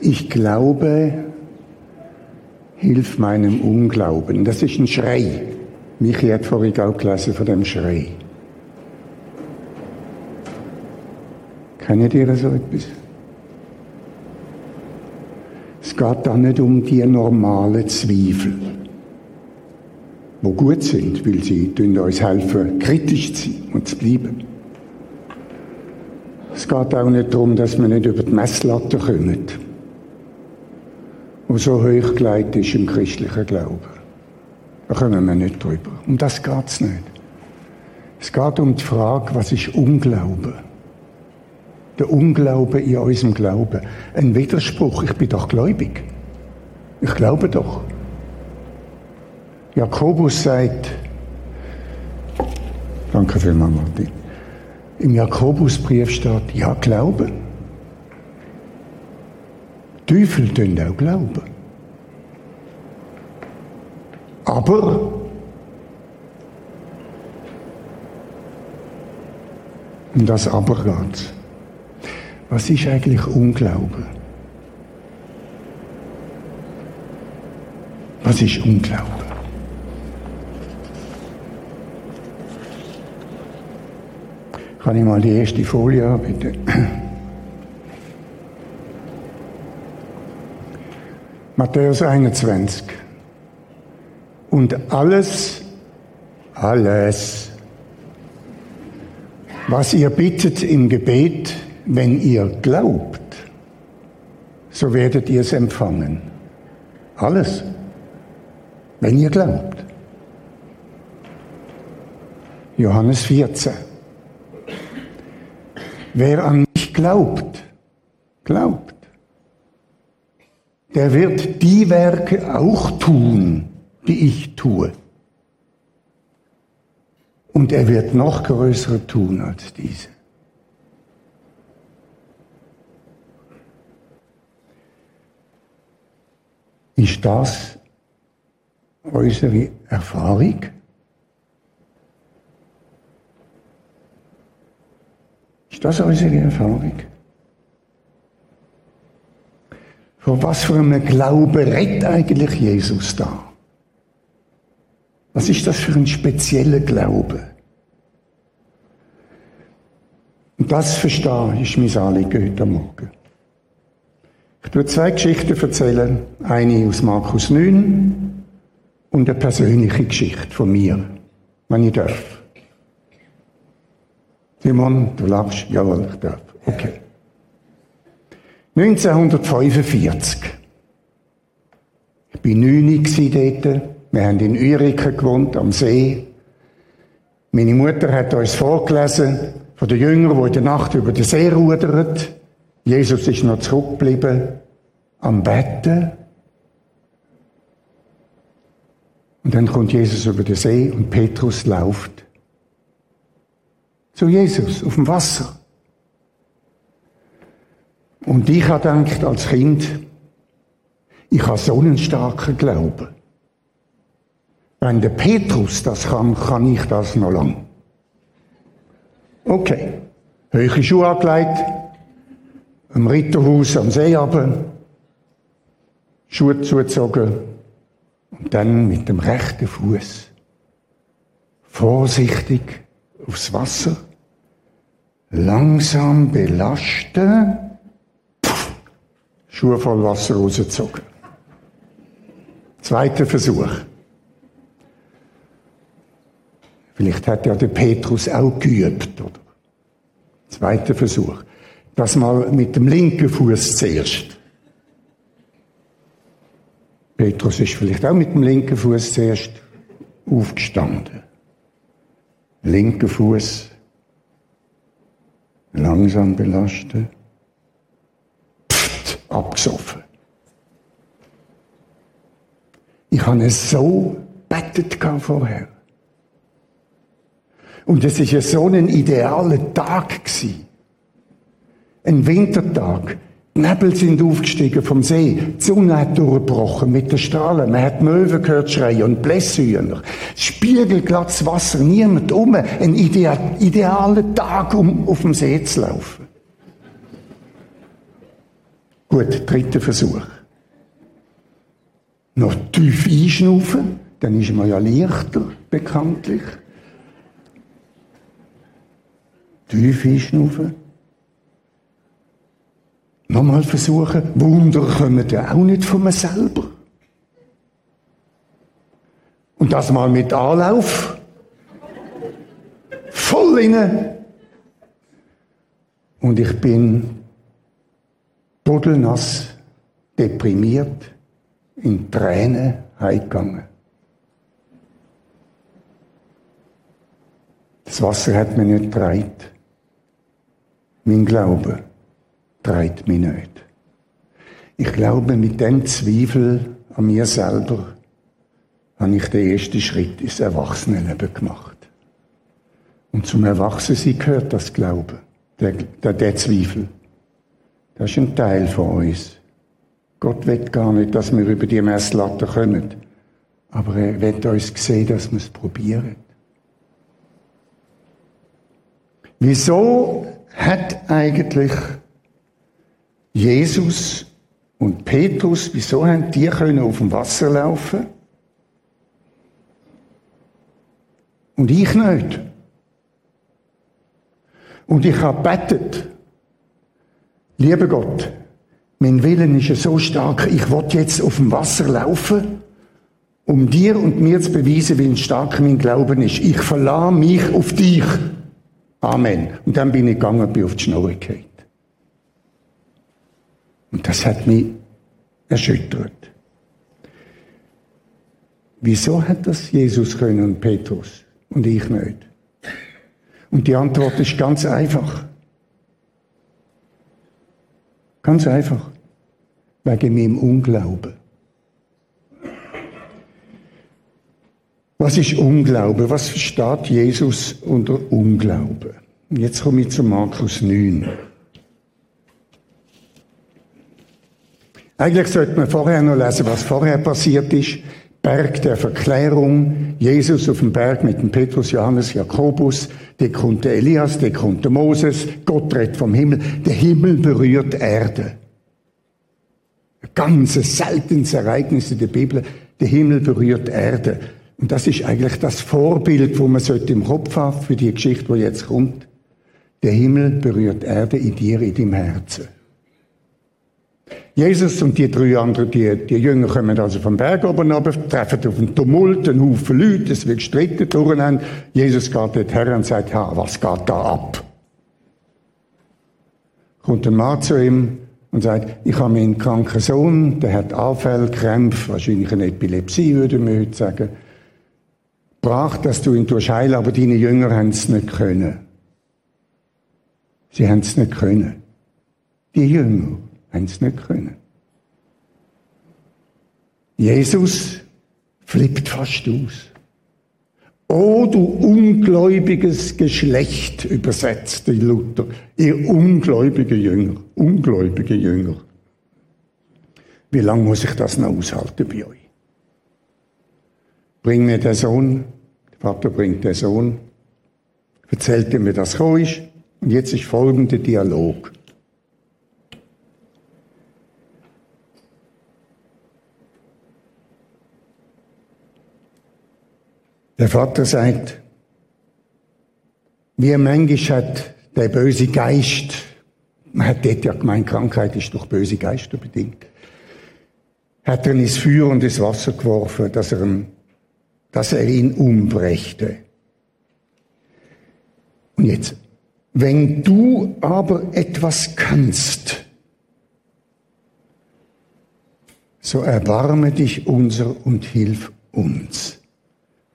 Ich glaube, hilf meinem Unglauben. Das ist ein Schrei. Michi hat vorhin auch gelesen von dem Schrei. Kennt ihr so etwas? Es geht da nicht um die normalen Zweifel, die gut sind, weil sie uns helfen, kritisch zu sein und zu bleiben. Es geht auch nicht darum, dass wir nicht über die Messlatte kommen, die so hoch gelegt ist im christlichen Glauben. Da kommen wir nicht drüber. Um das geht es nicht. Es geht um die Frage, was ist Unglauben? Der Unglaube in unserem Glauben. Ein Widerspruch. Ich bin doch gläubig. Ich glaube doch. Jakobus sagt, danke vielmals, Martin. Im Jakobusbrief steht, ja, Glauben. Teufel tun auch glauben. Aber um das Aber geht Was ist eigentlich Unglauben? Was ist Unglauben? Kann ich mal die erste Folie haben, bitte? Matthäus 21. Und alles, alles, was ihr bittet im Gebet, wenn ihr glaubt, so werdet ihr es empfangen. Alles, wenn ihr glaubt. Johannes 14. Wer an mich glaubt, glaubt, der wird die Werke auch tun, die ich tue. Und er wird noch größere tun als diese. Ist das unsere Erfahrung? Ist das unsere Erfahrung? Von was für einem Glauben redet eigentlich Jesus da? Was ist das für ein spezieller Glaube? Und das verstehe ist mein Anliegen heute Morgen. Ich tue zwei Geschichten erzählen. Eine aus Markus 9 und eine persönliche Geschichte von mir, wenn ich darf. Simon, du lachst? Jawohl, ich darf. Okay. 1945. Ich war neun dort. Wir haben in Uriken gewohnt, am See. Meine Mutter hat uns vorgelesen von den Jüngern, die in der Nacht über den See rudern. Jesus ist noch zurückgeblieben am Betten. Und dann kommt Jesus über den See und Petrus läuft zu Jesus auf dem Wasser. Und ich habe gedacht, als Kind, ich habe so einen starken Glauben. Wenn der Petrus das kann, kann ich das noch lang. Okay. Höhere Schuhe angelegt, am Ritterhaus am See runter, Schuhe zugezogen und dann mit dem rechten Fuß vorsichtig aufs Wasser langsam belasten, pff, Schuhe voll Wasser rausgezogen. Zweiter Versuch. Vielleicht hat ja der Petrus auch geübt, oder? Zweiter Versuch. Das mal mit dem linken Fuß zuerst. Petrus ist vielleicht auch mit dem linken Fuß zuerst aufgestanden. Linker Fuß langsam belasten, pft, abgesoffen. Ich habe es so bettet vorher. Und es ist ja so ein idealer Tag gewesen. Ein Wintertag. Die Nebel sind aufgestiegen vom See. Die Sonne hat durchgebrochen mit den Strahlen. Man hat Möwen gehört schreien und Blässhühner. Spiegelglattes Wasser, niemand um. Ein idealer Tag, um auf dem See zu laufen. Gut, dritter Versuch. Noch tief einschnaufen, dann ist man ja leichter, bekanntlich. Tief einschnaufen. Nochmal versuchen. Wunder kommen ja auch nicht von mir selber. Und das mal mit Anlauf. Voll inne. Und ich bin pudelnass, deprimiert, in Tränen heimgegangen. Das Wasser hat mich nicht dreit. Mein Glaube dreit mich nicht. Ich glaube, mit dem Zweifel an mir selber habe ich den ersten Schritt ins Erwachsenenleben gemacht. Und zum Erwachsensein gehört das Glauben, der, der, der Zweifel. Das ist ein Teil von uns. Gott will gar nicht, dass wir über die Messlatte kommen. Aber er will uns sehen, dass wir es probieren. Wieso hat eigentlich Jesus und Petrus, wieso haben die können auf dem Wasser laufen? Und ich nicht. Und ich habe bettet. Lieber Gott, mein Willen ist ja so stark, ich will jetzt auf dem Wasser laufen, um dir und mir zu beweisen, wie stark mein Glauben ist. Ich verlasse mich auf dich. Amen. Und dann bin ich gegangen, bin auf die Schnur gefallen. Und das hat mich erschüttert. Wieso hat das Jesus können und Petrus und ich nicht? Und die Antwort ist ganz einfach. Ganz einfach. Wegen meinem Unglauben. Was ist Unglauben? Was versteht Jesus unter Unglauben? Jetzt komme ich zu Markus 9. Eigentlich sollte man vorher noch lesen, was vorher passiert ist. Berg der Verklärung, Jesus auf dem Berg mit dem Petrus, Johannes, Jakobus, der kommt der Elias, der kommt der Moses, Gott redet vom Himmel, der Himmel berührt Erde. Ein ganz seltenes Ereignis in der Bibel, der Himmel berührt Erde. Und das ist eigentlich das Vorbild, wo man sollte im Kopf haben für die Geschichte, die jetzt kommt. Der Himmel berührt Erde in dir, in deinem Herzen. Jesus und die drei anderen, die, die Jünger kommen also vom Berg oben runter, treffen auf einen Tumult, einen Haufen Leute, es wird gestritten durcheinander. Jesus geht dort her und sagt, ja, was geht da ab? Kommt ein Mann zu ihm und sagt, ich habe meinen kranken Sohn, der hat Anfälle, Krämpfe, wahrscheinlich eine Epilepsie, würde man heute sagen. Brach, dass du ihn heilen, aber deine Jünger haben es nicht können. Sie haben es nicht können. Die Jünger haben es nicht können. Jesus flippt fast aus. O du ungläubiges Geschlecht, übersetzt die Luther, ihr ungläubige Jünger, ungläubige Jünger. Wie lange muss ich das noch aushalten bei euch? Bring mir den Sohn, der Vater bringt den Sohn, erzählt ihm, wie das ist, und jetzt ist folgender Dialog. Der Vater sagt, wie manchmal hat der böse Geist, man hat dort ja gemeint, Krankheit ist durch böse Geister bedingt, hat er ins Feuer und ins Wasser geworfen, dass er, ihn, dass er ihn umbrächte. Und jetzt, wenn du aber etwas kannst, so erbarme dich unser und hilf uns.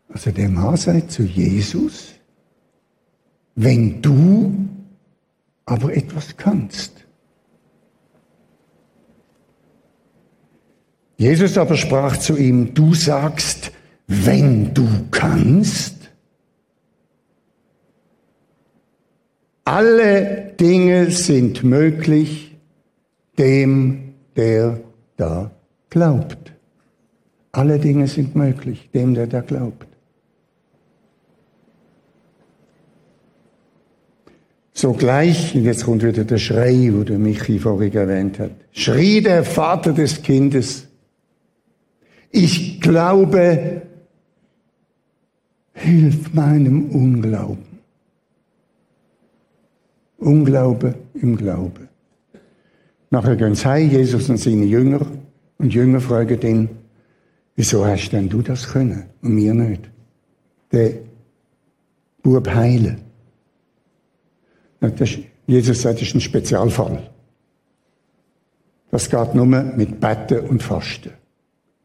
Also der Mann zu Jesus, wenn du aber etwas kannst. Jesus aber sprach zu ihm, du sagst, wenn du kannst. Alle Dinge sind möglich dem, der da glaubt. Alle Dinge sind möglich dem, der da glaubt. Sogleich, und jetzt kommt wieder der Schrei, wo der Michi vorhin erwähnt hat, schrie der Vater des Kindes, ich glaube, hilf meinem Unglauben. Unglaube im Glaube. Nachher gehen sie heim, Jesus und seine Jünger, und Jünger fragen ihn, wieso hast denn du das können und mir nicht? Der Bub heilen. Jesus sagt, das ist ein Spezialfall. Das geht nur mit Betten und Fasten.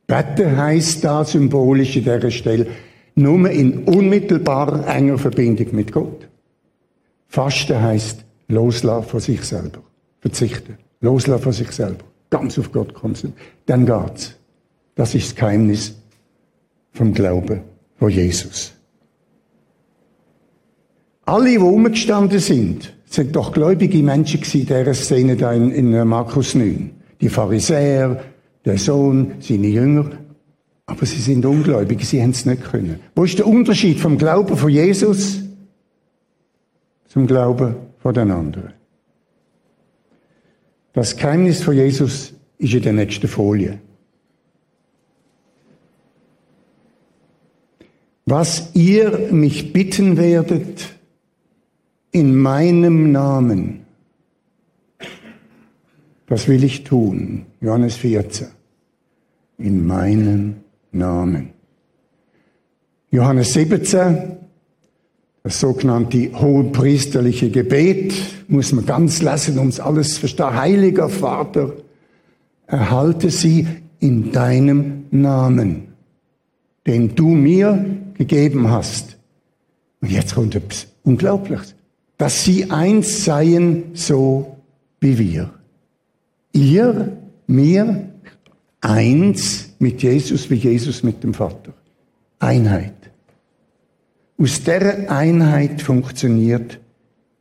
Betten heisst da symbolisch in dieser Stelle nur in unmittelbarer enger Verbindung mit Gott. Fasten heisst loslassen von sich selber. Verzichten. Loslassen von sich selber. Ganz auf Gott konzentrieren. Dann geht's. Das ist das Geheimnis vom Glauben von Jesus. Alle, die rumgestanden sind, sind doch gläubige Menschen gewesen, dieser Szene da in, in Markus 9. Die Pharisäer, der Sohn, seine Jünger. Aber sie sind ungläubig, sie haben es nicht können. Wo ist der Unterschied vom Glauben von Jesus zum Glauben von den anderen? Das Geheimnis von Jesus ist in der nächsten Folie. Was ihr mich bitten werdet in meinem Namen, das will ich tun. Johannes 14. In meinem Namen. Johannes 17, das sogenannte hohenpriesterliche Gebet, muss man ganz lesen, um es alles zu verstehen. Heiliger Vater, erhalte sie in deinem Namen, den du mir gegeben hast. Und jetzt kommt etwas Unglaubliches. Dass sie eins seien, so wie wir. Ihr, mir, eins mit Jesus wie Jesus mit dem Vater. Einheit. Aus der Einheit funktioniert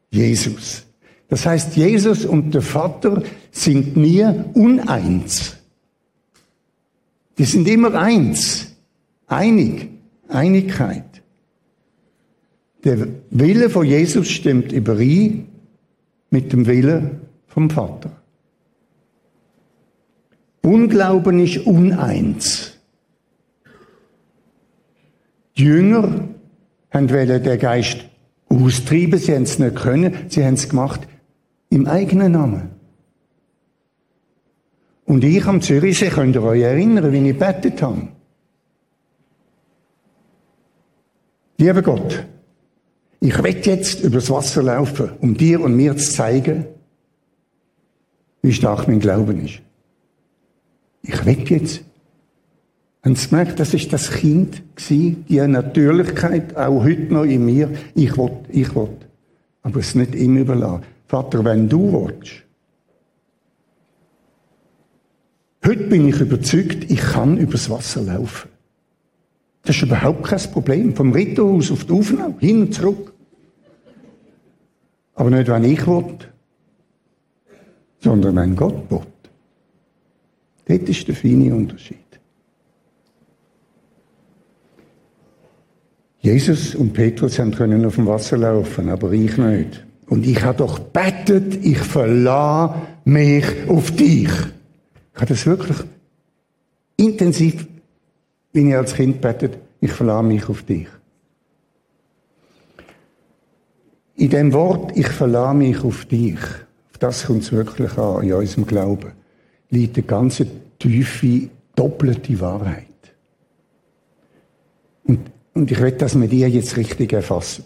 Jesus. Das heißt, Jesus und der Vater sind nie uneins. Die sind immer eins. Einig. Einigkeit. Der Wille von Jesus stimmt überein mit dem Wille vom Vater. Unglauben ist uneins. Die Jünger haben den Geist austreiben, sie haben es nicht können, sie haben es gemacht im eigenen Namen. Und ich am Zürichsee, könnt ihr euch erinnern, wie ich betet habe. Lieber Gott, ich will jetzt übers Wasser laufen, um dir und mir zu zeigen, wie stark mein Glauben ist. Ich will jetzt. Haben Sie gemerkt, das ist das Kind gewesen, die Natürlichkeit, auch heute noch in mir. Ich will, ich will. Aber es nicht ihm überlassen. Vater, wenn du willst. Heute bin ich überzeugt, ich kann übers Wasser laufen. Das ist überhaupt kein Problem. Vom Ritterhaus auf die Aufnahme, hin und zurück. Aber nicht, wenn ich will, sondern wenn Gott will. Dort ist der feine Unterschied. Jesus und Petrus haben können auf dem Wasser laufen, aber ich nicht. Und ich habe doch bettet, ich verlasse mich auf dich. Ich habe das wirklich intensiv, wie ich als Kind bettet, ich verlasse mich auf dich. In dem Wort, ich verlasse mich auf dich, auf das kommt es wirklich an, in unserem Glauben liegt eine ganze tiefe, doppelte Wahrheit. Und, und ich will, dass wir die jetzt richtig erfassen.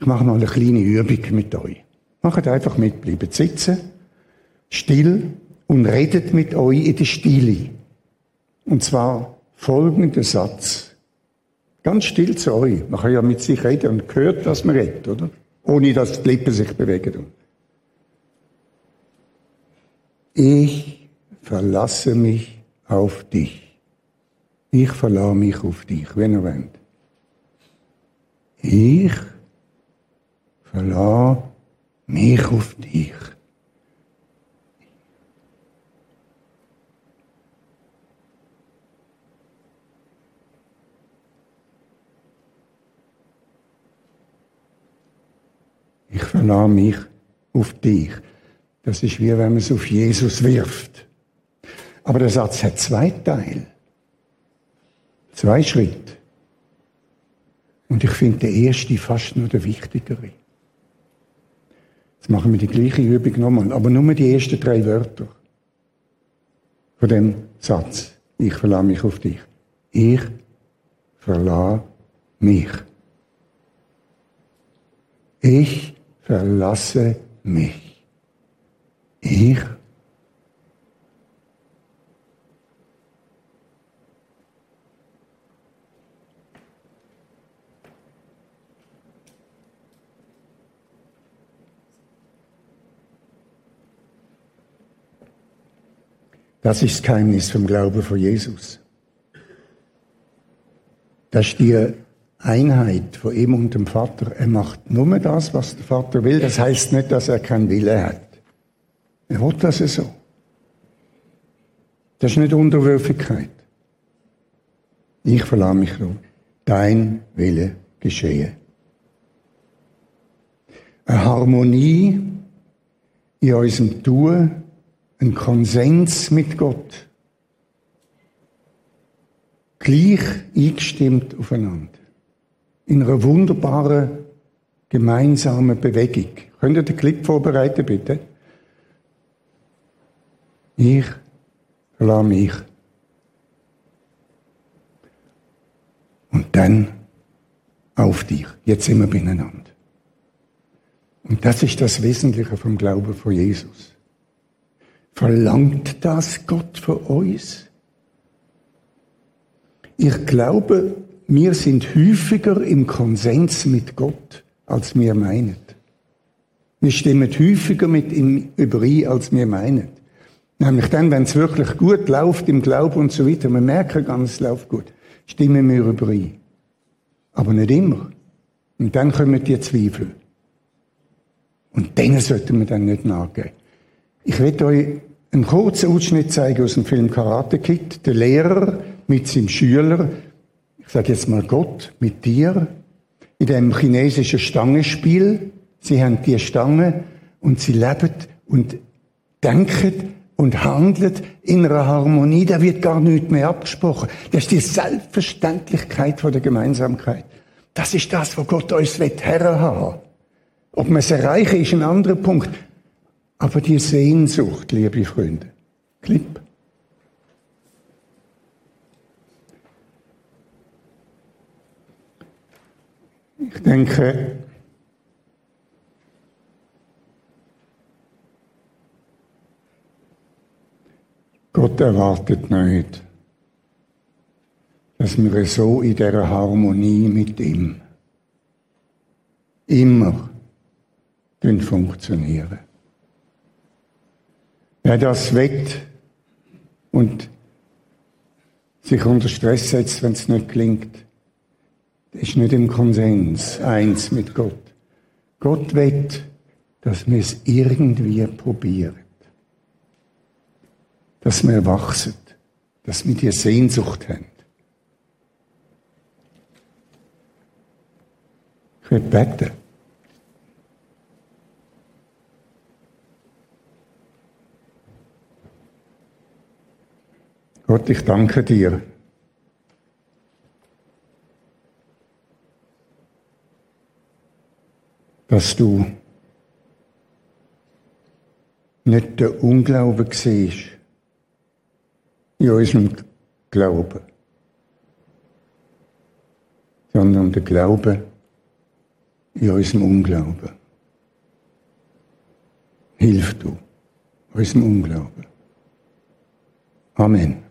Ich mache mal eine kleine Übung mit euch. Macht einfach mit, bleibt sitzen, still und redet mit euch in der Stille. Und zwar folgender Satz. Ganz still zu euch. Man kann ja mit sich reden und hört, dass man redet, oder? Ohne dass die Lippen sich bewegen. Ich verlasse mich auf dich. Ich verlasse mich auf dich, wenn ihr wollt. Ich verlasse mich auf dich. Ich verlass mich auf dich. Das ist wie wenn man es auf Jesus wirft. Aber der Satz hat zwei Teile. Zwei Schritte. Und ich finde der erste fast nur der wichtigere. Jetzt machen wir die gleiche Übung nochmal, aber nur die ersten drei Wörter von dem Satz. Ich verlasse mich auf dich. Ich verlasse mich. Ich verlasse mich. Ich Das ist das Geheimnis vom Glauben von Jesus. Das ist die Einheit von ihm und dem Vater. Er macht nur das, was der Vater will. Das heißt nicht, dass er keinen Wille hat. Er will das so. Das ist nicht Unterwürfigkeit. Ich verlasse mich nur. Dein Wille geschehe. Eine Harmonie in unserem Tun ein Konsens mit Gott. Gleich eingestimmt aufeinander. In einer wunderbaren gemeinsamen Bewegung. Könnt ihr den Clip vorbereiten, bitte? Ich lasse mich. Und dann auf dich. Jetzt sind wir beieinander. Und das ist das Wesentliche vom Glauben von Jesus. Verlangt das Gott von uns? Ich glaube, wir sind häufiger im Konsens mit Gott, als wir meinen. Wir stimmen häufiger mit ihm überein, als wir meinen. Nämlich dann, wenn es wirklich gut läuft im Glauben und so weiter, wir merken ganz, es läuft gut, stimmen wir überein. Aber nicht immer. Und dann kommen die Zweifel. Und denen sollten wir dann nicht nachgeben. Ich will euch einen kurzen Ausschnitt zeigen aus dem Film Karate Kid. Der Lehrer mit seinem Schüler, ich sage jetzt mal Gott, mit dir, in dem chinesischen Stangenspiel. Sie haben die Stange und sie leben und denken und handeln in einer Harmonie. Da wird gar nichts mehr abgesprochen. Das ist die Selbstverständlichkeit der Gemeinsamkeit. Das ist das, was Gott uns herhaben Ob man es erreichen, ist ein anderer Punkt. Aber die Sehnsucht, liebe Freunde, Klipp. Ich denke, Gott erwartet nicht, dass wir so in der Harmonie mit ihm immer funktionieren. Wer das wett und sich unter Stress setzt, wenn es nicht klingt, ist nicht im Konsens eins mit Gott. Gott wett, dass wir es irgendwie probieren. Dass wir wachsen. Dass wir die Sehnsucht haben. Ich will beten. Gott, ich danke dir. dass du nicht der Unglaube siehst in unserem Glauben, sondern der Glaube in unserem Unglauben. Hilf du unserem Unglauben. Amen.